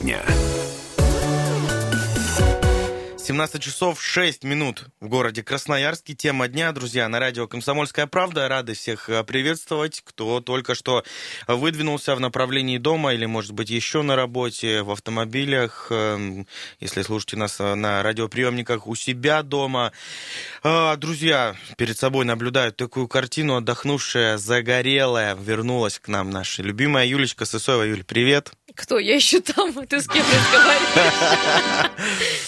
дня. 17 часов 6 минут в городе Красноярске. Тема дня, друзья, на радио «Комсомольская правда». Рады всех э, приветствовать, кто только что выдвинулся в направлении дома или, может быть, еще на работе, в автомобилях, эм, если слушаете нас э, на радиоприемниках у себя дома. А, друзья, перед собой наблюдают такую картину, отдохнувшая, загорелая, вернулась к нам наша любимая Юлечка Сысоева. Юль, привет. Кто? Я еще там. Ты с кем разговариваешь?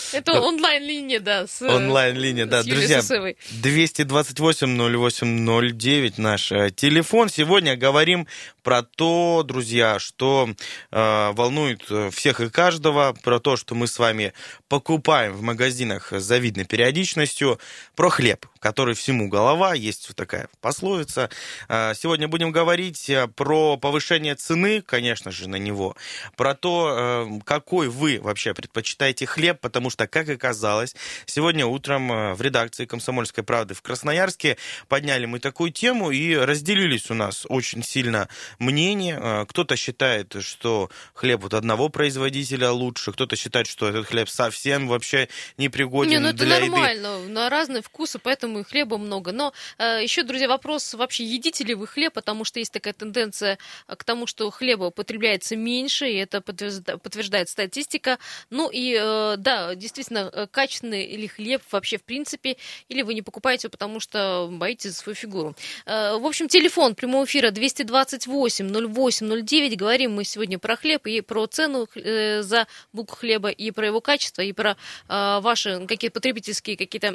Это онлайн-линия, да. Онлайн-линия, да. Друзья, 228-08-09 наш э, телефон. Сегодня говорим про то, друзья, что э, волнует всех и каждого, про то, что мы с вами покупаем в магазинах с завидной периодичностью, про хлеб, который всему голова, есть вот такая пословица. Э, сегодня будем говорить э, про повышение цены, конечно же, на него, про то, э, какой вы вообще предпочитаете хлеб, потому что, как оказалось, сегодня утром э, в редакции «Комсомольской правды» в Красноярске подняли мы такую тему и разделились у нас очень сильно мнения. Кто-то считает, что хлеб вот одного производителя лучше, кто-то считает, что этот хлеб совсем вообще не пригоден не, ну это для нормально, еды. на разные вкусы, поэтому и хлеба много. Но э, еще, друзья, вопрос вообще, едите ли вы хлеб, потому что есть такая тенденция к тому, что хлеба употребляется меньше, и это подтверждает статистика. Ну и э, да, действительно, э, качественный ли хлеб вообще в принципе, или вы не покупаете, потому что боитесь свою фигуру. Э, в общем, телефон прямого эфира 228 08 09. Говорим мы сегодня про хлеб и про цену за булку хлеба, и про его качество, и про ваши какие-то потребительские какие-то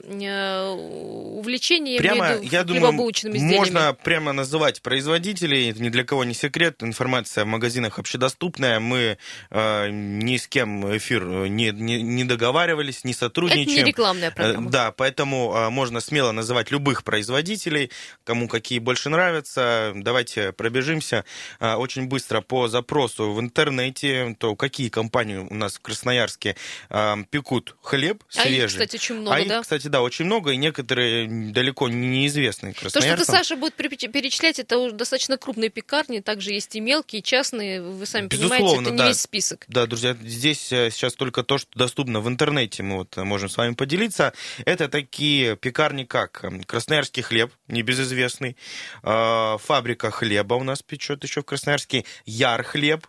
увлечения. Прямо, я думаю, можно прямо называть производителей, это ни для кого не секрет, информация в магазинах общедоступная, мы э, ни с кем эфир не, не, не договаривались, не сотрудничаем. Это не рекламная программа. Э, да, поэтому э, можно смело называть любых производителей, кому какие больше нравятся. Давайте пробежимся э, очень быстро по запросу в интернете, то какие компании у нас в Красноярске э, пекут хлеб свежий. А их, кстати, очень много, а да? их, кстати, да, очень много, и некоторые далеко неизвестные То, что ты, Саша, будет перечислять, это уже достаточно крупные пекарни, также есть и мелкие, частные, вы сами Безусловно, понимаете, это не да. весь список. Да, друзья, здесь э, сейчас только то, что доступно в интернете, мы вот можем с вами поделиться. Это такие пекарни, как эм, Красноярский хлеб, небезызвестный, э, фабрика хлеба у нас печет еще в Красноярске, Яр хлеб,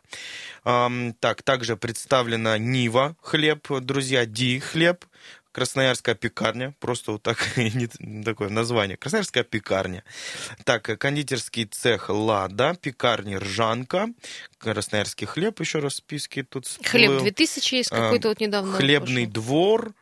так, также представлена Нива хлеб, друзья, Ди хлеб, Красноярская пекарня, просто вот так, такое название, Красноярская пекарня. Так, кондитерский цех Лада, пекарни Ржанка, Красноярский хлеб, еще раз в списке тут всплыл. Хлеб 2000 есть какой-то вот недавно. Хлебный пошел. двор, Э,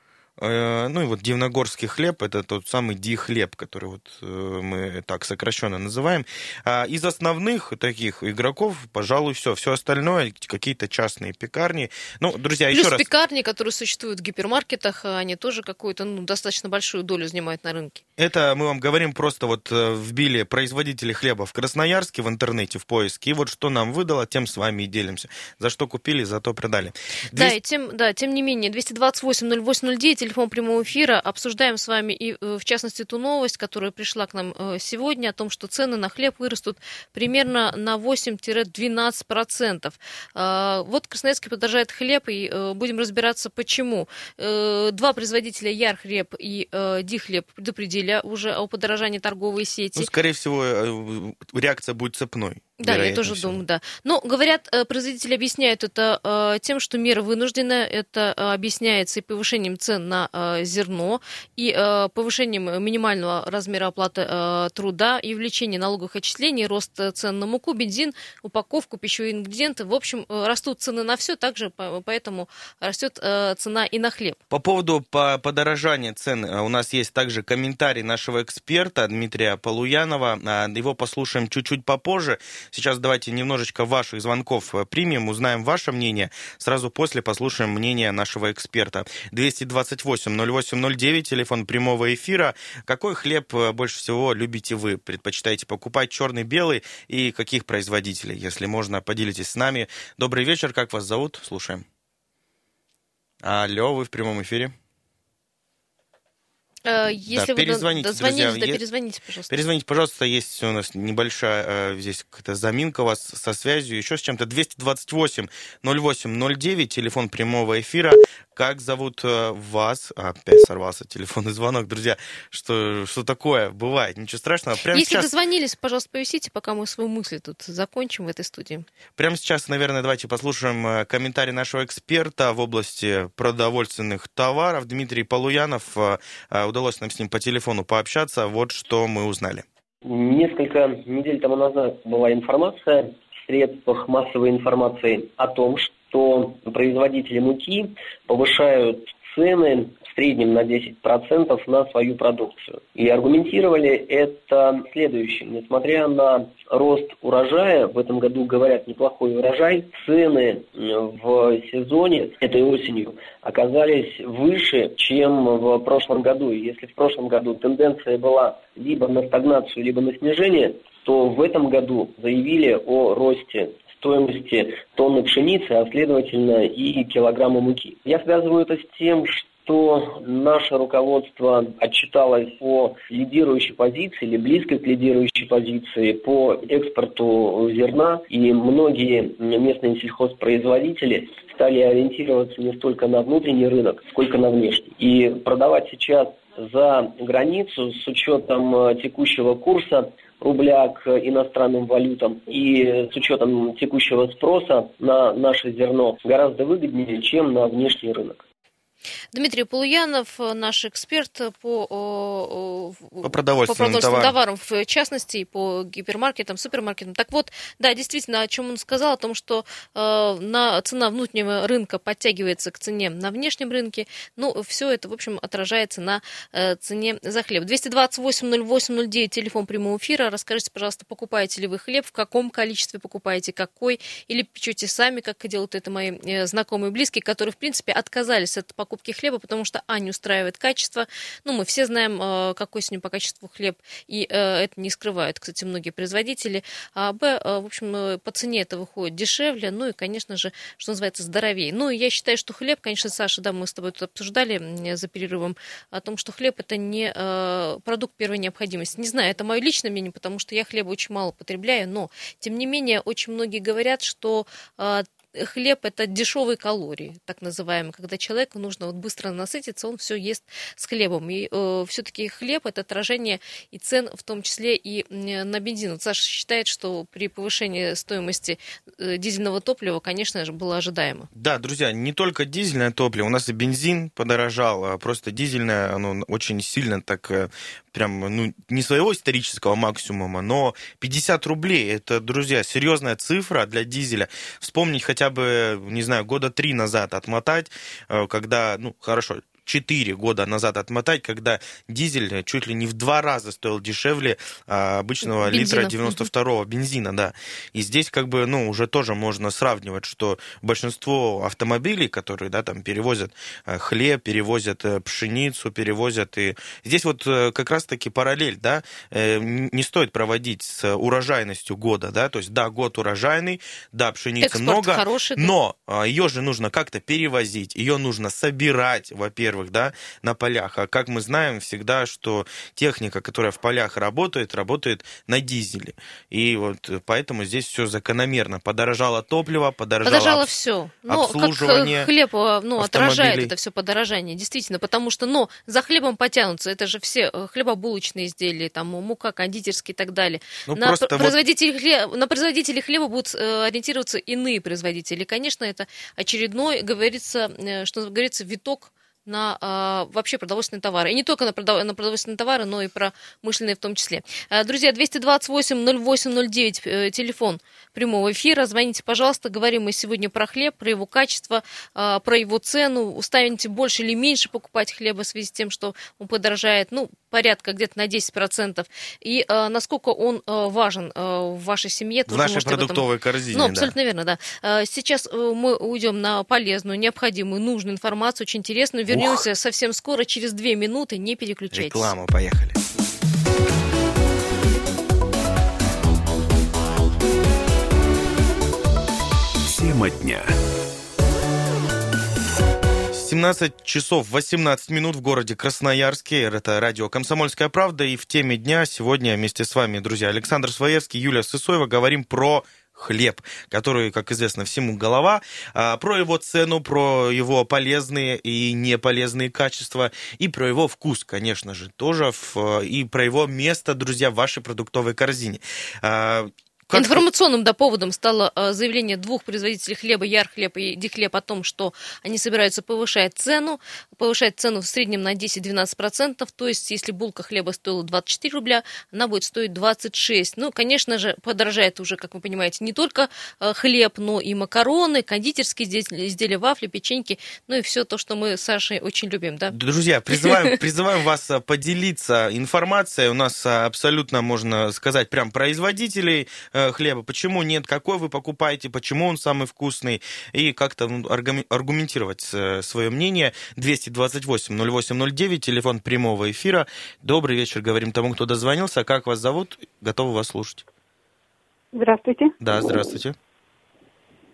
ну и вот дивногорский хлеб, это тот самый ди-хлеб, который вот э, мы так сокращенно называем. А из основных таких игроков, пожалуй, все. Все остальное, какие-то частные пекарни. Ну, друзья, Плюс еще раз... пекарни, которые существуют в гипермаркетах, они тоже какую-то ну, достаточно большую долю занимают на рынке. Это мы вам говорим просто вот э, вбили производители хлеба в Красноярске в интернете в поиске, и вот что нам выдало, тем с вами и делимся. За что купили, за то продали. 200... Да, и тем, да, тем не менее, 228 0809 телефон прямого эфира. Обсуждаем с вами и, э, в частности, ту новость, которая пришла к нам э, сегодня, о том, что цены на хлеб вырастут примерно на 8-12%. А, вот Красноярский подорожает хлеб, и э, будем разбираться, почему. Два производителя Ярхлеб и Дихлеб предупредили уже о подорожании торговой сети. Ну, скорее всего, реакция будет цепной. Да, я тоже всего. думаю, да. Но, говорят, производители объясняют это тем, что мера вынуждена. Это объясняется и повышением цен на зерно, и повышением минимального размера оплаты труда, и увеличением налоговых отчислений, рост цен на муку, бензин, упаковку, пищевые ингредиенты. В общем, растут цены на все, также поэтому растет цена и на хлеб. По поводу подорожания цен у нас есть также комментарий нашего эксперта Дмитрия Полуянова. Его послушаем чуть-чуть попозже. Сейчас давайте немножечко ваших звонков э, примем, узнаем ваше мнение. Сразу после послушаем мнение нашего эксперта. 228-08-09, телефон прямого эфира. Какой хлеб э, больше всего любите вы? Предпочитаете покупать черный, белый? И каких производителей? Если можно, поделитесь с нами. Добрый вечер, как вас зовут? Слушаем. Алло, вы в прямом эфире. Если да, перезвоните, вы дозвонились, друзья, да, перезвоните, пожалуйста. Перезвоните, пожалуйста, есть у нас небольшая здесь какая-то заминка у вас со связью, еще с чем-то. 228 08 09, телефон прямого эфира. Как зовут вас? Опять сорвался телефонный звонок. Друзья, что, что такое? Бывает, ничего страшного. Прямо Если сейчас... дозвонились, пожалуйста, повисите, пока мы свою мысль тут закончим в этой студии. Прямо сейчас, наверное, давайте послушаем комментарий нашего эксперта в области продовольственных товаров. Дмитрий Полуянов удалось нам с ним по телефону пообщаться. Вот что мы узнали. Несколько недель тому назад была информация в средствах массовой информации о том, что производители муки повышают цены среднем на 10% на свою продукцию. И аргументировали это следующим. Несмотря на рост урожая, в этом году, говорят, неплохой урожай, цены в сезоне этой осенью оказались выше, чем в прошлом году. И если в прошлом году тенденция была либо на стагнацию, либо на снижение, то в этом году заявили о росте стоимости тонны пшеницы, а следовательно и килограмма муки. Я связываю это с тем, что что наше руководство отчиталось по лидирующей позиции или близкой к лидирующей позиции по экспорту зерна, и многие местные сельхозпроизводители стали ориентироваться не столько на внутренний рынок, сколько на внешний. И продавать сейчас за границу с учетом э, текущего курса рубля к иностранным валютам и с учетом текущего спроса на наше зерно гораздо выгоднее, чем на внешний рынок. Дмитрий Полуянов, наш эксперт по, по продовольственным, по продовольственным товарам. товарам, в частности, и по гипермаркетам, супермаркетам. Так вот, да, действительно, о чем он сказал, о том, что э, на, цена внутреннего рынка подтягивается к цене на внешнем рынке, ну, все это, в общем, отражается на э, цене за хлеб. 228-08-09, телефон прямого эфира. Расскажите, пожалуйста, покупаете ли вы хлеб, в каком количестве покупаете, какой, или печете сами, как делают это мои э, знакомые и близкие, которые, в принципе, отказались от покупки покупки хлеба, потому что, а, не устраивает качество. Ну, мы все знаем, э, какой сегодня по качеству хлеб, и э, это не скрывают, кстати, многие производители. А, б, э, в общем, по цене это выходит дешевле, ну и, конечно же, что называется, здоровее. Ну, я считаю, что хлеб, конечно, Саша, да, мы с тобой тут обсуждали за перерывом о том, что хлеб это не продукт первой необходимости. Не знаю, это мое личное мнение, потому что я хлеба очень мало потребляю, но, тем не менее, очень многие говорят, что хлеб это дешевые калории, так называемые, когда человеку нужно вот быстро насытиться, он все ест с хлебом. И э, все-таки хлеб это отражение и цен, в том числе и на бензин. Вот Саша считает, что при повышении стоимости э, дизельного топлива, конечно же, было ожидаемо. Да, друзья, не только дизельное топливо, у нас и бензин подорожал, а просто дизельное, оно очень сильно так э, прям, ну, не своего исторического максимума, но 50 рублей, это, друзья, серьезная цифра для дизеля. Вспомнить хотя бы, не знаю, года три назад отмотать, э, когда, ну, хорошо, 4 года назад отмотать, когда дизель чуть ли не в два раза стоил дешевле а, обычного бензина. литра 92-го бензина, да. И здесь как бы, ну, уже тоже можно сравнивать, что большинство автомобилей, которые, да, там перевозят э, хлеб, перевозят э, пшеницу, перевозят и... Здесь вот э, как раз-таки параллель, да, не стоит проводить с урожайностью года, да, то есть, да, год урожайный, да, пшеницы Экспорт много, хороший, но а, ее же нужно как-то перевозить, ее нужно собирать, во-первых, во-первых, да, на полях. А как мы знаем всегда, что техника, которая в полях работает, работает на дизеле. И вот поэтому здесь все закономерно. Подорожало топливо, подорожало, подорожало все. Но обслуживание. Как хлеб ну, отражает это все подорожание, действительно, потому что, но за хлебом потянутся, это же все э, хлебобулочные изделия, там мука, кондитерские и так далее. Ну, на, производителей вот... хлеба, на производителей хлеба будут э, ориентироваться иные производители. Конечно, это очередной, говорится, э, что говорится, виток на э, вообще продовольственные товары. И не только на, продов... на продовольственные товары, но и про мышленные в том числе. Э, друзья, 228-08-09, э, телефон прямого эфира. Звоните, пожалуйста. Говорим мы сегодня про хлеб, про его качество, э, про его цену. Уставите больше или меньше покупать хлеба в связи с тем, что он подорожает. Ну, порядка где-то на 10%. И э, насколько он э, важен э, в вашей семье. В нашей продуктовой этом... корзине, Ну, абсолютно да. верно, да. Э, сейчас э, мы уйдем на полезную, необходимую, нужную информацию, очень интересную. Вернемся Ух. совсем скоро, через две минуты. Не переключайтесь. Реклама, поехали. Тема дня. 17 часов 18 минут в городе Красноярске. Это радио «Комсомольская правда». И в теме дня сегодня вместе с вами, друзья, Александр Своевский, Юлия Сысоева, говорим про хлеб, который, как известно, всему голова, а, про его цену, про его полезные и неполезные качества, и про его вкус, конечно же, тоже, и про его место, друзья, в вашей продуктовой корзине. Как... Информационным да, поводом стало э, заявление двух производителей хлеба, Ярхлеб и Дихлеб, о том, что они собираются повышать цену, повышать цену в среднем на 10-12%, то есть если булка хлеба стоила 24 рубля, она будет стоить 26. Ну, конечно же, подорожает уже, как вы понимаете, не только э, хлеб, но и макароны, кондитерские изделия, вафли, печеньки, ну и все то, что мы с Сашей очень любим, да? Друзья, призываем, призываем вас э, поделиться информацией. У нас абсолютно, можно сказать, прям производителей хлеба, почему нет, какой вы покупаете, почему он самый вкусный, и как-то аргументировать э, свое мнение. 228-0809, телефон прямого эфира. Добрый вечер, говорим тому, кто дозвонился. Как вас зовут? Готовы вас слушать. Здравствуйте. Да, здравствуйте.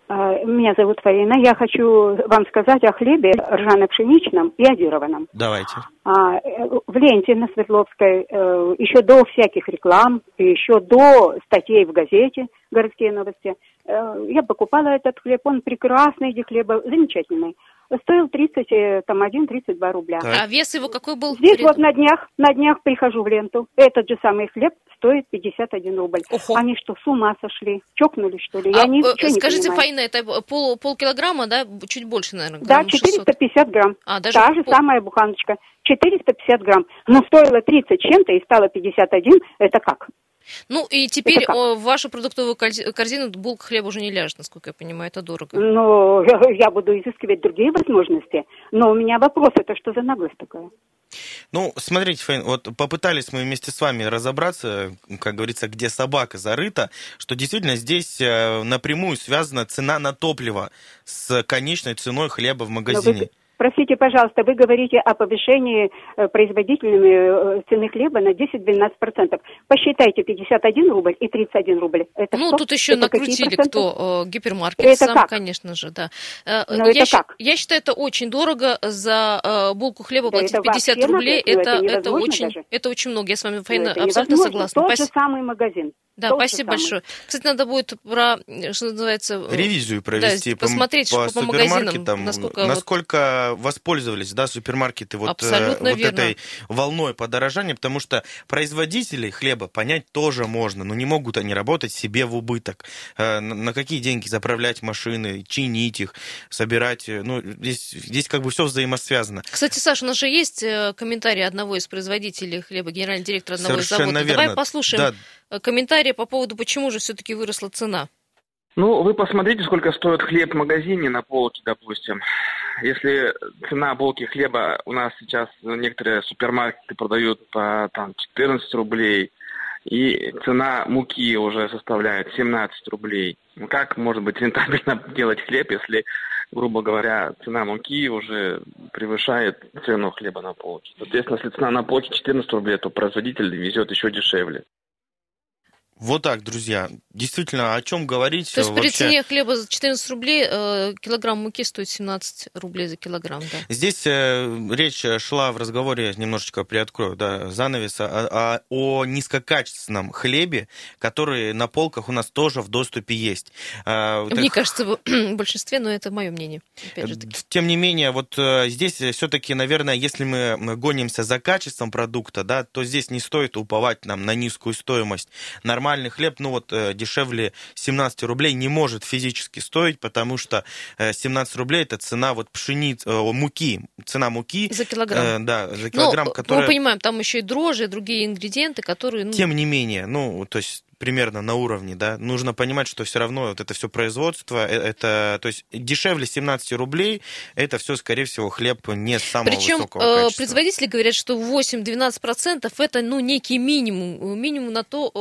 А, меня зовут Фаина. Я хочу вам сказать о хлебе ржано-пшеничном и одированном. Давайте. А, в ленте на Свердловской э, еще до всяких реклам, еще до статей в газете «Городские новости», э, я покупала этот хлеб. Он прекрасный, эти хлеба, замечательный стоил 30, э, там, 1-32 рубля. Так. А вес его какой был? Здесь вот на днях, на днях прихожу в ленту. Этот же самый хлеб стоит 51 рубль. Охо. Они что, с ума сошли? Чокнули, что ли? Я а, ничего э, скажите, не Фаина, это пол, полкилограмма, да? Чуть больше, наверное, Да, 450 600. грамм. А, даже Та же пол... самая буханочка. 450 грамм. Но стоило 30 чем-то и стало 51. Это как? Ну и теперь в вашу продуктовую корзину булка хлеба уже не ляжет, насколько я понимаю, это дорого. Ну, я буду изыскивать другие возможности, но у меня вопрос, это что за наглость такая? Ну, смотрите, Фейн, вот попытались мы вместе с вами разобраться, как говорится, где собака зарыта, что действительно здесь э, напрямую связана цена на топливо с конечной ценой хлеба в магазине. Простите, пожалуйста, вы говорите о повышении э, производителями э, цены хлеба на 10-12%. Посчитайте 51 рубль и 31 рубль. Это ну, что? тут еще это накрутили кто? Э, гипермаркет это сам, как? конечно же, да. Но я, это как? я считаю, это очень дорого за булку хлеба платить это 50 рублей. Это, это, это, очень, это очень много. Я с вами, Фаина, абсолютно согласна. Тот же самый магазин. Да, Тот спасибо большое. Кстати, надо будет про, что называется... Ревизию провести. Да, посмотреть по, по, по магазинам, насколько... Насколько вот воспользовались, да, супермаркеты вот, э, вот этой волной подорожания, потому что производителей хлеба понять тоже можно, но не могут они работать себе в убыток. Э, на какие деньги заправлять машины, чинить их, собирать, э, ну, здесь, здесь как бы все взаимосвязано. Кстати, Саша, у нас же есть комментарий одного из производителей хлеба, генеральный директор одного Совершенно из заводов. Верно. Давай послушаем да. комментарий по поводу, почему же все-таки выросла цена. Ну, вы посмотрите, сколько стоит хлеб в магазине на полке, допустим. Если цена булки хлеба у нас сейчас некоторые супермаркеты продают по там, 14 рублей, и цена муки уже составляет 17 рублей. Ну, как может быть рентабельно делать хлеб, если, грубо говоря, цена муки уже превышает цену хлеба на полке? Соответственно, если цена на полке 14 рублей, то производитель везет еще дешевле. Вот так, друзья. Действительно, о чем говорить? То есть вообще... при цене хлеба за 14 рублей э, килограмм муки стоит 17 рублей за килограмм, да? Здесь э, речь шла в разговоре, немножечко приоткрою, да, занавес, о, о, низкокачественном хлебе, который на полках у нас тоже в доступе есть. Э, Мне так... кажется, в большинстве, но это мое мнение. Тем не менее, вот э, здесь все-таки, наверное, если мы гонимся за качеством продукта, да, то здесь не стоит уповать нам на низкую стоимость. Нормально нормальный хлеб, ну вот э, дешевле 17 рублей не может физически стоить, потому что 17 э, рублей это цена вот пшеницы, э, муки, цена муки. За килограмм. да, за килограмм, ну, которая... Мы понимаем, там еще и дрожжи, и другие ингредиенты, которые... Ну... Тем не менее, ну, то есть примерно на уровне, да, нужно понимать, что все равно вот это все производство, это, то есть дешевле 17 рублей, это все, скорее всего, хлеб не самого Причем, высокого э, качества. производители говорят, что 8-12% это, ну, некий минимум, минимум на то,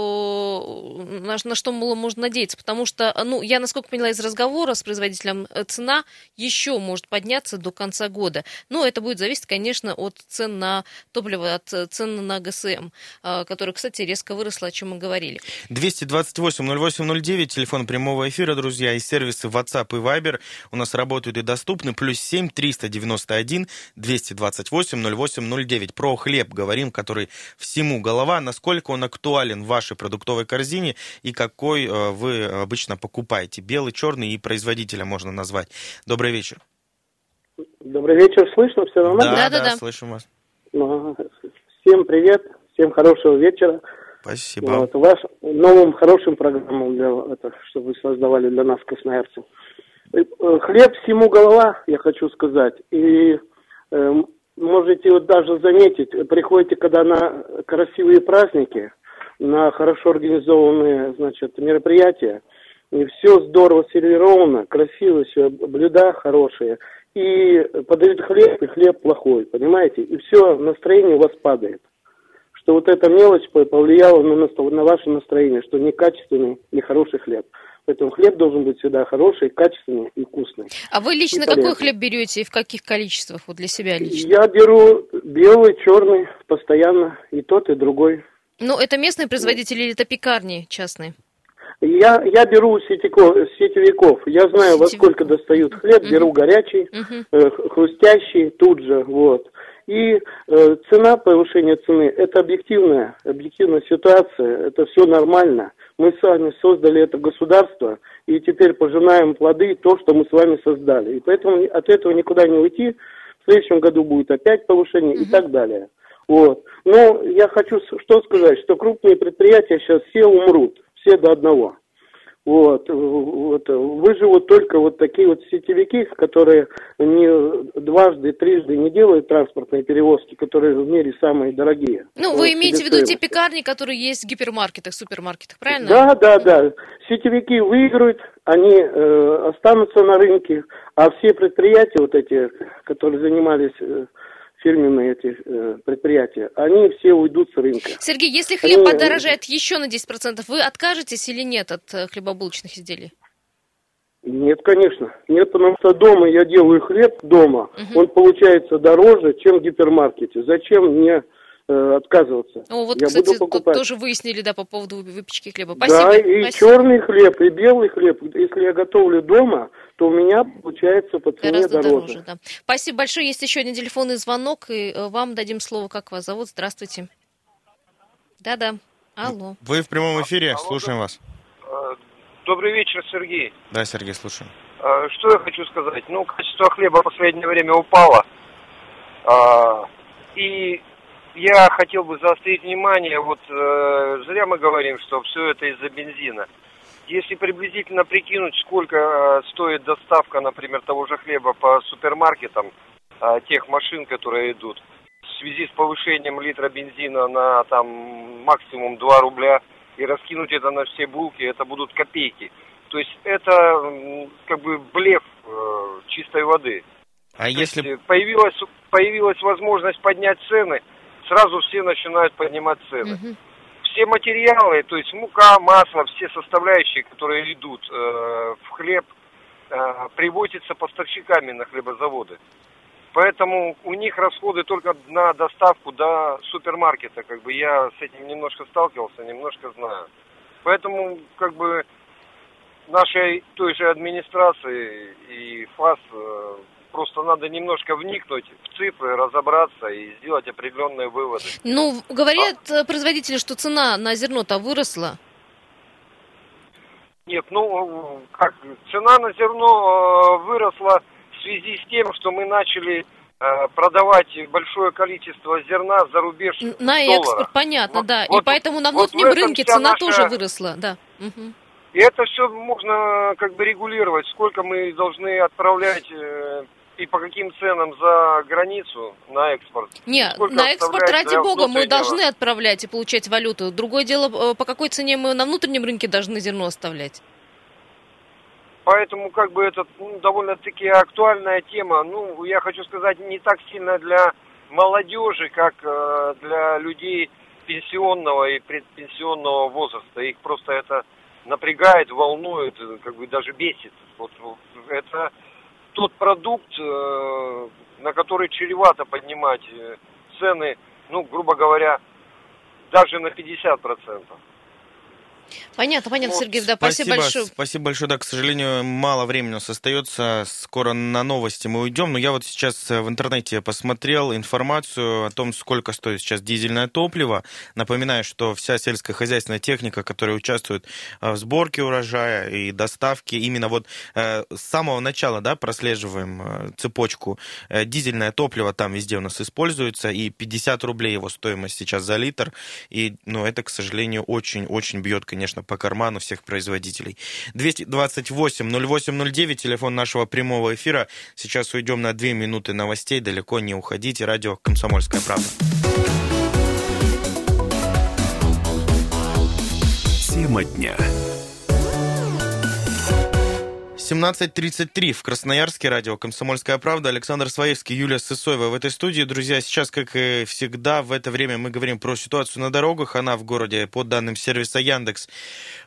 на, на что можно надеяться, потому что, ну, я, насколько поняла из разговора с производителем, э, цена еще может подняться до конца года, но это будет зависеть, конечно, от цен на топливо, от цен на ГСМ, э, которая, кстати, резко выросла, о чем мы говорили. 228-08-09, телефон прямого эфира, друзья, и сервисы WhatsApp и Viber у нас работают и доступны. Плюс 7 391 228 08 Про хлеб говорим, который всему голова. Насколько он актуален в вашей продуктовой корзине и какой э, вы обычно покупаете? Белый, черный и производителя можно назвать. Добрый вечер. Добрый вечер, слышно все нормально? Да, да, да, да. слышим вас. Всем привет, всем хорошего вечера. Спасибо. Вот, ваш новым хорошим программам, для, это, что вы создавали для нас, красноярцев. Э, хлеб всему голова, я хочу сказать. И э, можете вот даже заметить, приходите, когда на красивые праздники, на хорошо организованные, значит, мероприятия, и все здорово сервировано, красиво все, блюда хорошие – и подают хлеб, и хлеб плохой, понимаете? И все, настроение у вас падает. Что вот эта мелочь повлияла на, на ваше настроение, что некачественный, нехороший хлеб. Поэтому хлеб должен быть всегда хороший, качественный и вкусный. А вы лично какой хлеб берете и в каких количествах вот для себя лично? Я беру белый, черный, постоянно, и тот, и другой. Ну, это местные производители или это пекарни частные? Я, я беру сетяков, сетевиков. Я знаю, Сетевик. во сколько достают хлеб, угу. беру горячий, угу. э, хрустящий тут же, вот. И э, цена, повышение цены, это объективная, объективная ситуация, это все нормально. Мы с вами создали это государство, и теперь пожинаем плоды то, что мы с вами создали. И поэтому от этого никуда не уйти. В следующем году будет опять повышение угу. и так далее. Вот. Но я хочу что сказать, что крупные предприятия сейчас все умрут все до одного. Вот, вот, выживут только вот такие вот сетевики, которые не дважды, трижды не делают транспортные перевозки, которые в мире самые дорогие. Ну, вот, вы имеете в виду те пекарни, которые есть в гипермаркетах, супермаркетах, правильно? Да, да, да. Сетевики выиграют, они э, останутся на рынке, а все предприятия вот эти, которые занимались э, фирменные эти э, предприятия, они все уйдут с рынка. Сергей, если хлеб они... подорожает еще на 10%, вы откажетесь или нет от э, хлебобулочных изделий? Нет, конечно. Нет, потому что дома я делаю хлеб дома, угу. он получается дороже, чем в гипермаркете. Зачем мне Э, отказываться. О, вот, я кстати, буду покупать. тоже выяснили, да, по поводу выпечки хлеба. Спасибо. Да, и Спасибо. черный хлеб, и белый хлеб. Если я готовлю дома, то у меня получается по цене Гораздо дороже. дороже да. Спасибо большое. Есть еще один телефонный звонок, и э, вам дадим слово. Как вас зовут? Здравствуйте. Да-да. Алло. Вы в прямом эфире, Алло, слушаем да. вас. Э, добрый вечер, Сергей. Да, Сергей, слушаем. Что я хочу сказать? Ну, качество хлеба в последнее время упало. И я хотел бы заострить внимание, вот э, зря мы говорим, что все это из-за бензина. Если приблизительно прикинуть, сколько э, стоит доставка, например, того же хлеба по супермаркетам, э, тех машин, которые идут, в связи с повышением литра бензина на там максимум 2 рубля, и раскинуть это на все булки, это будут копейки. То есть это как бы блеф э, чистой воды. А То если есть, появилась появилась возможность поднять цены, сразу все начинают поднимать цены. Угу. Все материалы, то есть мука, масло, все составляющие, которые идут э, в хлеб, э, привозятся поставщиками на хлебозаводы. Поэтому у них расходы только на доставку до супермаркета. Как бы я с этим немножко сталкивался, немножко знаю. Поэтому как бы нашей той же администрации и ФАС э, просто надо немножко вникнуть в цифры, разобраться и сделать определенные выводы. Ну, говорят а... производители, что цена на зерно-то выросла. Нет, ну, как, цена на зерно э, выросла в связи с тем, что мы начали э, продавать большое количество зерна за рубеж На экспорт, доллара. понятно, вот, да. Вот, и поэтому на внутреннем вот рынке цена наша... тоже выросла, да. Угу. И это все можно как бы регулировать, сколько мы должны отправлять э, и по каким ценам за границу на экспорт? Нет, Сколько на экспорт, ради бога, мы должны отправлять и получать валюту. Другое дело, э, по какой цене мы на внутреннем рынке должны зерно оставлять. Поэтому как бы это ну, довольно-таки актуальная тема. Ну, я хочу сказать, не так сильно для молодежи, как э, для людей пенсионного и предпенсионного возраста. Их просто это напрягает, волнует, как бы даже бесит. Вот это тот продукт, э, на который чревато поднимать э, цены, ну, грубо говоря, даже на 50%. Понятно, понятно, вот. Сергей, да, спасибо, спасибо большое. Спасибо большое, да, к сожалению, мало времени у нас остается, скоро на новости мы уйдем, но я вот сейчас в интернете посмотрел информацию о том, сколько стоит сейчас дизельное топливо. Напоминаю, что вся сельскохозяйственная техника, которая участвует э, в сборке урожая и доставке, именно вот э, с самого начала, да, прослеживаем э, цепочку, дизельное топливо там везде у нас используется, и 50 рублей его стоимость сейчас за литр, и, ну, это, к сожалению, очень-очень бьет, конечно, по карману всех производителей. 228-08-09, телефон нашего прямого эфира. Сейчас уйдем на две минуты новостей, далеко не уходите. Радио «Комсомольская правда». Тема дня. 17.33 в Красноярске, радио «Комсомольская правда». Александр Своевский, Юлия Сысоева в этой студии. Друзья, сейчас, как и всегда, в это время мы говорим про ситуацию на дорогах. Она в городе, по данным сервиса Яндекс,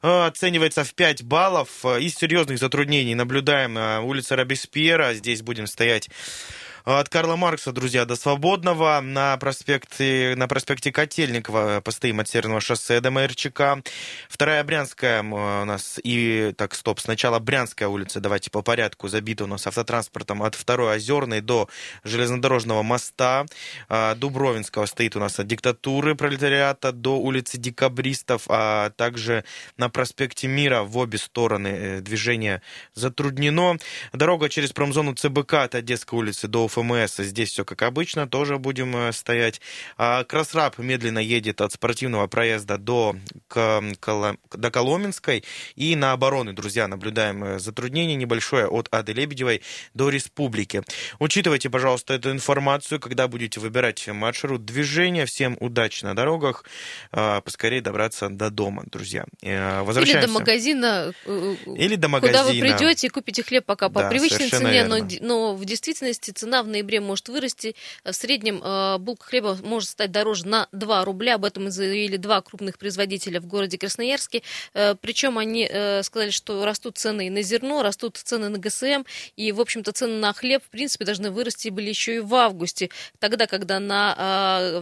э, оценивается в 5 баллов. Из серьезных затруднений наблюдаем улица Робеспьера. Здесь будем стоять от Карла Маркса, друзья, до Свободного. На проспекте, на проспекте Котельникова постоим от Северного шоссе до Майерчика. Вторая Брянская у нас и... Так, стоп. Сначала Брянская улица, давайте по порядку. Забита у нас автотранспортом от второй Озерной до железнодорожного моста. А, Дубровинского стоит у нас от диктатуры пролетариата до улицы Декабристов, а также на проспекте Мира в обе стороны э, движение затруднено. Дорога через промзону ЦБК от Одесской улицы до ФМС. Здесь все как обычно, тоже будем э, стоять. А Красраб медленно едет от спортивного проезда до, до Коломенской. И на обороны, друзья, наблюдаем э, затруднение небольшое от Ады Лебедевой до Республики. Учитывайте, пожалуйста, эту информацию, когда будете выбирать маршрут движения. Всем удачи на дорогах. А, поскорее добраться до дома, друзья. Возвращаемся. Или до магазина. Или до магазина. Куда вы придете и купите хлеб пока по да, привычной цене, но, но в действительности цена цена в ноябре может вырасти. В среднем э, булка хлеба может стать дороже на 2 рубля. Об этом заявили два крупных производителя в городе Красноярске. Э, причем они э, сказали, что растут цены и на зерно, растут цены на ГСМ. И, в общем-то, цены на хлеб, в принципе, должны вырасти были еще и в августе. Тогда, когда на,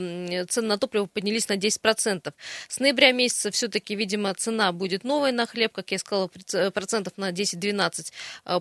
цены на топливо поднялись на 10%. С ноября месяца все-таки, видимо, цена будет новая на хлеб, как я сказала, процентов на 10-12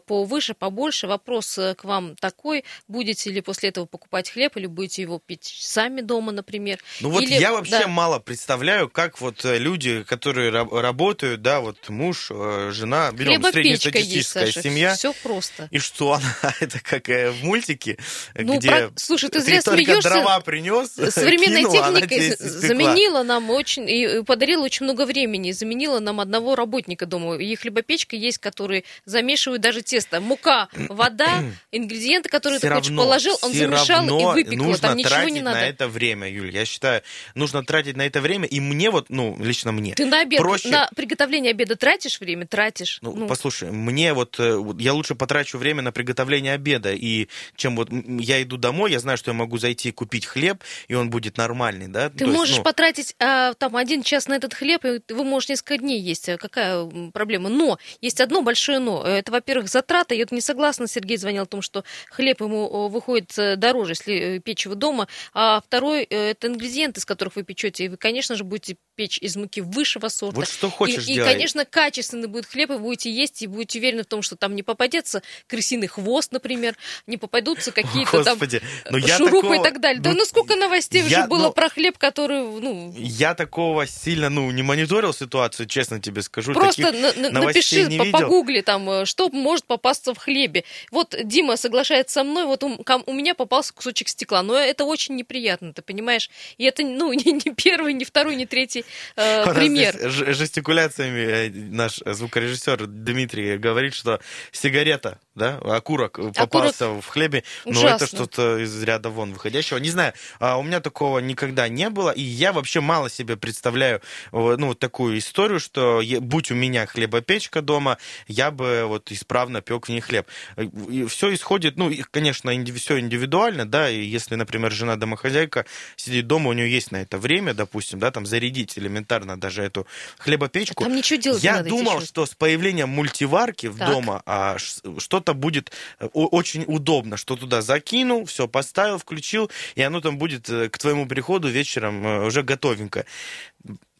повыше, побольше. Вопрос к вам такой. Будет будете ли после этого покупать хлеб, или будете его пить сами дома, например. Ну вот или... я вообще да. мало представляю, как вот э, люди, которые работают, да, вот муж, э, жена, берем среднестатистическая есть, семья. Все просто. И что она, это как в мультике, ну, где про... Слушай, ты, зря смеешься. дрова принес, Современная кинул, техника заменила нам очень, и подарила очень много времени, заменила нам одного работника дома. И хлебопечка есть, которые замешивают даже тесто. Мука, вода, ингредиенты, которые ты хочешь положил, он замешал и выпекло, нужно там ничего не надо. на это время, Юль. Я считаю, нужно тратить на это время, и мне вот, ну, лично мне. Ты на обед, проще... на приготовление обеда тратишь время? Тратишь. Ну, ну, послушай, мне вот, э, я лучше потрачу время на приготовление обеда, и чем вот я иду домой, я знаю, что я могу зайти и купить хлеб, и он будет нормальный, да? Ты То можешь есть, ну... потратить а, там один час на этот хлеб, и вы можете несколько дней есть. Какая проблема? Но есть одно большое но. Это, во-первых, затраты. Я вот не согласна, Сергей звонил о том, что хлеб ему выходит э, дороже, если э, печь его дома. А второй э, – это ингредиенты, из которых вы печете. И вы, конечно же, будете печь из муки высшего сорта. Вот что хочешь и, и, конечно, качественный будет хлеб, и будете есть, и будете уверены в том, что там не попадется крысиный хвост, например, не попадутся какие-то там ну, шурупы такого... и так далее. Ну, да ну сколько новостей я, уже было ну, про хлеб, который, ну... Я такого сильно, ну, не мониторил ситуацию, честно тебе скажу. Просто на, напиши, не по, погугли там, что может попасться в хлебе. Вот Дима соглашается со мной, вот у, у меня попался кусочек стекла. Но это очень неприятно, ты понимаешь? И это, ну, не, не первый, не второй, не третий э, пример. Жестикуляциями э, наш звукорежиссер Дмитрий говорит, что сигарета, да, окурок попался окурок... в хлебе. Но ну, это что-то из ряда вон выходящего. Не знаю, а у меня такого никогда не было. И я вообще мало себе представляю ну, вот такую историю, что будь у меня хлебопечка дома, я бы вот исправно пек в ней хлеб. И все исходит, ну, конечно, все индивидуально, да, и если, например, жена-домохозяйка сидит дома, у нее есть на это время, допустим, да, там зарядить элементарно даже эту хлебопечку. Там ничего делать Я не надо, думал, что с появлением мультиварки в дома а, что-то будет э, очень удобно, что туда закинул, все поставил, включил, и оно там будет э, к твоему приходу вечером э, уже готовенькое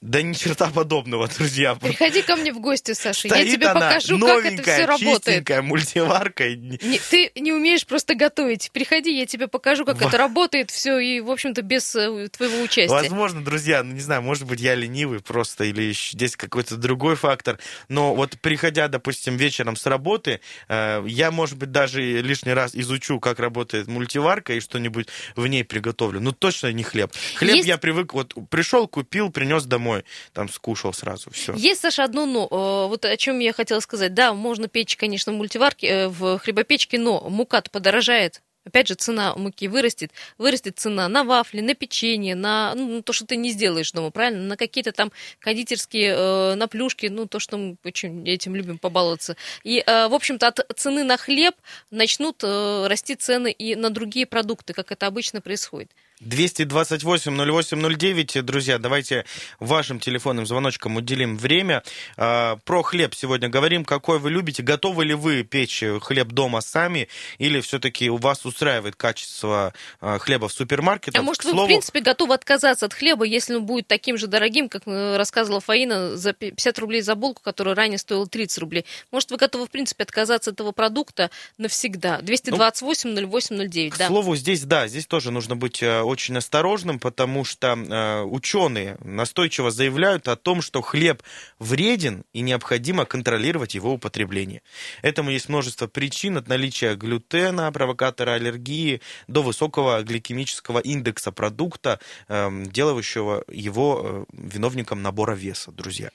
Да ни черта подобного, друзья. Приходи ко мне в гости, Саша, Стоит я тебе она, покажу, как это все работает. мультиварка. Не, ты не умеешь просто готовить. Приходи, я тебе покажу, как Во... это работает все, и, в общем-то, без э, твоего участия. Возможно, друзья, ну не знаю, может быть, я ленивый просто, или здесь какой-то другой фактор. Но вот приходя, допустим, вечером с работы, э, я, может быть, даже лишний раз изучу, как работает мультиварка, и что-нибудь в ней приготовлю. Ну, точно не хлеб. Хлеб Есть... я привык, вот пришел, купил, принес домой домой, там скушал сразу, все. Есть, Саша, одно но. Э, вот о чем я хотела сказать. Да, можно печь, конечно, в мультиварке, э, в хлебопечке, но мука подорожает. Опять же, цена муки вырастет, вырастет цена на вафли, на печенье, на ну, то, что ты не сделаешь дома, правильно? На какие-то там кондитерские, э, на плюшки, ну, то, что мы очень этим любим побаловаться. И, э, в общем-то, от цены на хлеб начнут э, расти цены и на другие продукты, как это обычно происходит. 228-08-09. Друзья, давайте вашим телефонным звоночком уделим время. А, про хлеб сегодня говорим. Какой вы любите? Готовы ли вы печь хлеб дома сами? Или все-таки у вас устраивает качество а, хлеба в супермаркетах? А может, вы, в принципе, готовы отказаться от хлеба, если он будет таким же дорогим, как э, рассказывала Фаина, за 50 рублей за булку, которая ранее стоила 30 рублей? Может, вы готовы, в принципе, отказаться от этого продукта навсегда? 228-08-09, ну, да. К слову, здесь, да, здесь тоже нужно быть э, очень осторожным, потому что э, ученые настойчиво заявляют о том, что хлеб вреден и необходимо контролировать его употребление. Этому есть множество причин от наличия глютена, провокатора аллергии, до высокого гликемического индекса продукта, э, делающего его э, виновником набора веса, друзья.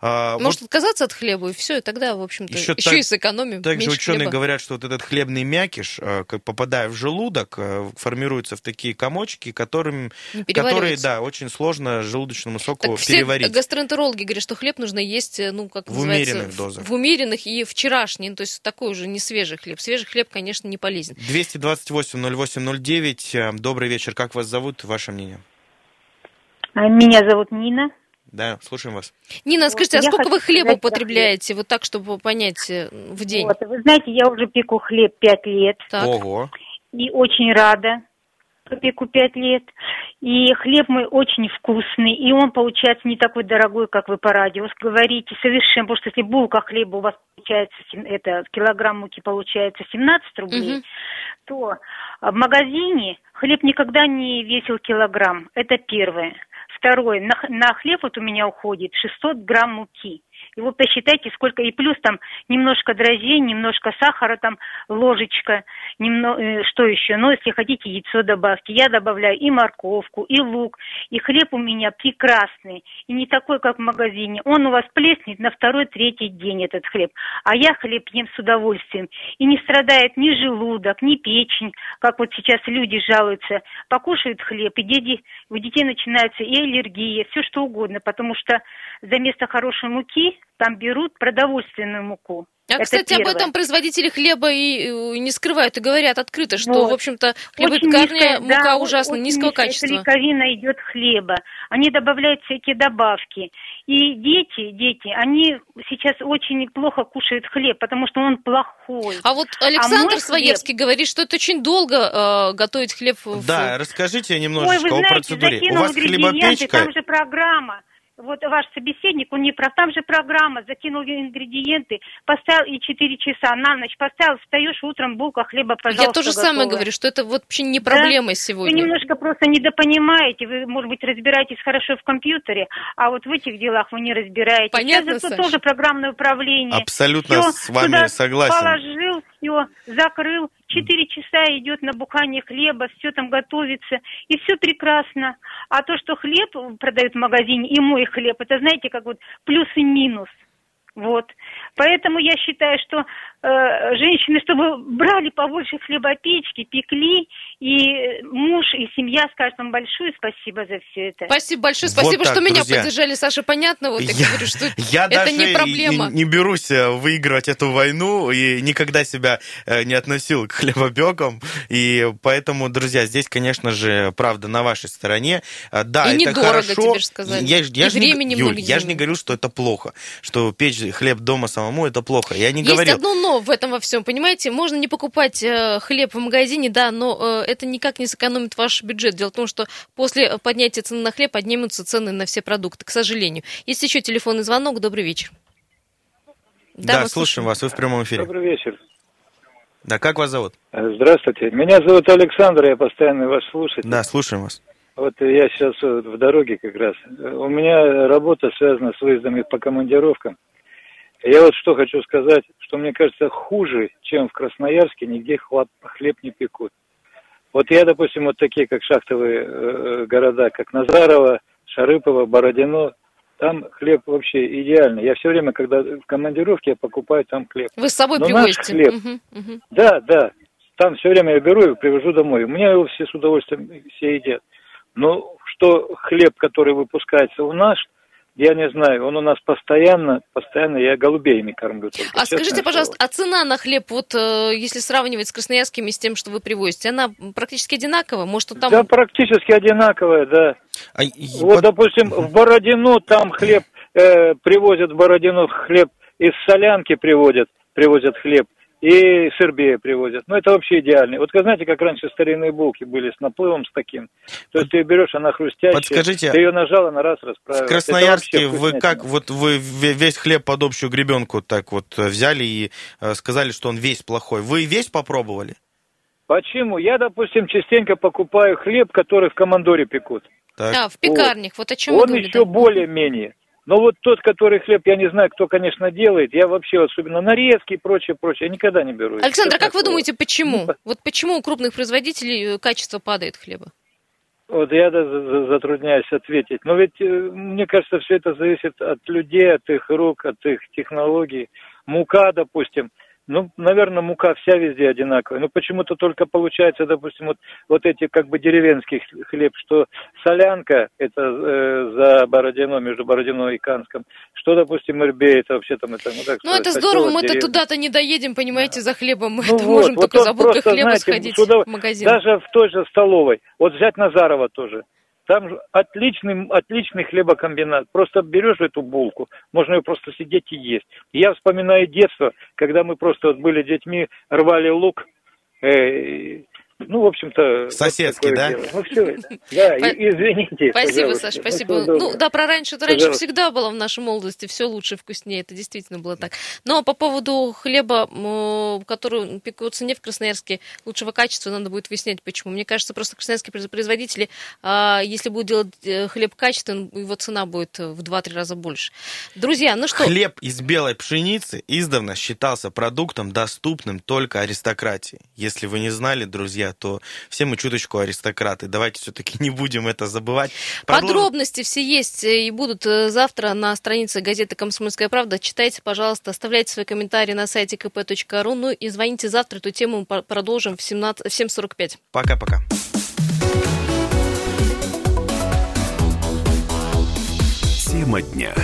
Э, Может вот... отказаться от хлеба, и все, и тогда, в общем-то, еще, еще так, и сэкономим. Также ученые хлеба. говорят, что вот этот хлебный мякиш, э, попадая в желудок, формируется в такие комочки, комочки, которым, которые, да, очень сложно желудочному соку так переварить. Все гастроэнтерологи говорят, что хлеб нужно есть, э, ну, как в умеренных дозах. В умеренных и вчерашний, ну, то есть такой уже не свежий хлеб. Свежий хлеб, конечно, не полезен. 228-08-09. Э, добрый вечер. Как вас зовут? Ваше мнение? А, меня зовут Нина. Да, слушаем вас. Нина, скажите, а я сколько вы хлеба употребляете, хлеб. вот так, чтобы понять э, в день? Вот, вы знаете, я уже пеку хлеб пять лет. Так. Ого. И очень рада пеку пять лет. И хлеб мой очень вкусный, и он получается не такой дорогой, как вы по радио говорите, совершенно, потому что если булка хлеба у вас получается, это килограмм муки получается 17 рублей, угу. то в магазине хлеб никогда не весил килограмм, это первое. Второе, на, на хлеб вот у меня уходит 600 грамм муки. И вот посчитайте, сколько, и плюс там немножко дрожжей, немножко сахара, там ложечка, немного, э, что еще, ну, если хотите, яйцо добавьте. Я добавляю и морковку, и лук, и хлеб у меня прекрасный, и не такой, как в магазине. Он у вас плеснет на второй, третий день, этот хлеб. А я хлеб ем с удовольствием. И не страдает ни желудок, ни печень, как вот сейчас люди жалуются. Покушают хлеб, и дети, у детей начинается и аллергия, все что угодно, потому что за место хорошей муки там берут продовольственную муку. А, это кстати, первое. об этом производители хлеба и, и не скрывают и говорят открыто, что, вот. в общем-то, хлебопекарная мука да, ужасно низкого низкая качества. ликовина идет хлеба. Они добавляют всякие добавки. И дети, дети, они сейчас очень плохо кушают хлеб, потому что он плохой. А вот Александр а Своевский хлеб... говорит, что это очень долго э, готовить хлеб. Да, в... расскажите немножечко Ой, вы знаете, о процедуре. У вас хлебопечка... Там же программа вот ваш собеседник, он не прав. Там же программа, закинул ингредиенты, поставил и 4 часа на ночь, поставил, встаешь утром, булка хлеба, пожалуйста, Я тоже готовая. самое говорю, что это вот вообще не проблема да? сегодня. Вы немножко просто недопонимаете, вы, может быть, разбираетесь хорошо в компьютере, а вот в этих делах вы не разбираетесь. Понятно, Сейчас это тоже программное управление. Абсолютно Все с вами согласен. положил, все, закрыл, четыре часа идет набухание хлеба, все там готовится, и все прекрасно. А то, что хлеб продают в магазине, и мой хлеб, это, знаете, как вот плюс и минус. Вот. Поэтому я считаю, что женщины, чтобы брали побольше хлебопечки, пекли, и муж, и семья скажут вам большое спасибо за все это. Спасибо большое, спасибо, вот так, что друзья. меня поддержали, Саша, понятно, вот я, я говорю, что я это даже не проблема. Не, не берусь э, выигрывать эту войну, и никогда себя э, не относил к хлебопекам, и поэтому, друзья, здесь, конечно же, правда на вашей стороне. Э, да, и это недорого, хорошо. тебе же сказали. Я, я, и же не, Юль, я же не говорю, что это плохо, что печь хлеб дома самому это плохо. Я не Есть говорил. одно но, в этом во всем, понимаете, можно не покупать э, хлеб в магазине, да, но э, это никак не сэкономит ваш бюджет. Дело в том, что после поднятия цены на хлеб поднимутся цены на все продукты, к сожалению. Есть еще телефонный звонок. Добрый вечер. Да, да слушаем вас, вы в прямом эфире. Добрый вечер. Да, как вас зовут? Здравствуйте. Меня зовут Александр, я постоянно вас слушатель. Да, слушаем вас. Вот я сейчас в дороге как раз. У меня работа связана с выездами по командировкам. Я вот что хочу сказать, что мне кажется, хуже, чем в Красноярске, нигде хлеб, не пекут. Вот я, допустим, вот такие, как шахтовые э, города, как Назарово, Шарыпово, Бородино, там хлеб вообще идеальный. Я все время, когда в командировке, я покупаю там хлеб. Вы с собой Но привозите? Наш хлеб, угу, угу. Да, да. Там все время я беру и привожу домой. У меня его все с удовольствием все едят. Но что хлеб, который выпускается у нас, я не знаю, он у нас постоянно, постоянно я голубями кормлю. Только, а скажите, пожалуйста, а цена на хлеб, вот э, если сравнивать с красноярскими, с тем, что вы привозите, она практически одинакова? Может, там... Да, практически одинаковая, да. А, вот, под... допустим, в Бородину там хлеб, э, привозят в Бородину хлеб, из солянки приводят, привозят хлеб и Сербия привозят. Ну, это вообще идеально. Вот, знаете, как раньше старинные булки были с наплывом, с таким. То есть ты ее берешь, она хрустящая. Подскажите, ты ее нажал, она раз расправилась. В Красноярске вы как, вот вы весь хлеб под общую гребенку так вот взяли и э, сказали, что он весь плохой. Вы весь попробовали? Почему? Я, допустим, частенько покупаю хлеб, который в командоре пекут. Так. А, в пекарнях. Вот, вот о чем Он еще более-менее. Но вот тот, который хлеб, я не знаю, кто, конечно, делает. Я вообще, особенно нарезки и прочее, прочее, я никогда не беру. Александр, а как вы думаете, почему? Ну, вот почему у крупных производителей э, качество падает хлеба? Вот я затрудняюсь ответить. Но ведь, э, мне кажется, все это зависит от людей, от их рук, от их технологий. Мука, допустим – ну, наверное, мука вся везде одинаковая. Но почему-то только получается, допустим, вот, вот эти как бы деревенский хлеб, что солянка, это э, за Бородино, между Бородино и Канском, что, допустим, Ирбей, это вообще там, это, ну, как Ну, это здорово, мы-то туда-то не доедем, понимаете, за хлебом. Мы ну, вот, можем вот только за булкой хлеба знаете, сходить сюда, в магазин. Даже в той же столовой. Вот взять Назарова тоже. Там же отличный, отличный хлебокомбинат. Просто берешь эту булку, можно ее просто сидеть и есть. Я вспоминаю детство, когда мы просто вот были детьми, рвали лук, э, ну, в общем-то... Соседский, вот да? Дело. Ну, все. Да, извините. Спасибо, Саша, спасибо. Ну, ну, да, про раньше, это раньше всегда было в нашей молодости, все лучше, вкуснее, это действительно было так. Но по поводу хлеба, который пекутся не в Красноярске, лучшего качества, надо будет выяснять, почему. Мне кажется, просто красноярские производители, а, если будут делать э, хлеб качественный, его цена будет в 2-3 раза больше. Друзья, ну что... Хлеб из белой пшеницы издавна считался продуктом, доступным только аристократии. Если вы не знали, друзья, друзья, то все мы чуточку аристократы. Давайте все-таки не будем это забывать. Продолжим. Подробности все есть и будут э, завтра на странице газеты «Комсомольская правда». Читайте, пожалуйста, оставляйте свои комментарии на сайте kp.ru. Ну и звоните завтра, эту тему мы продолжим в 17, в 7.45. Пока-пока. Тема дня.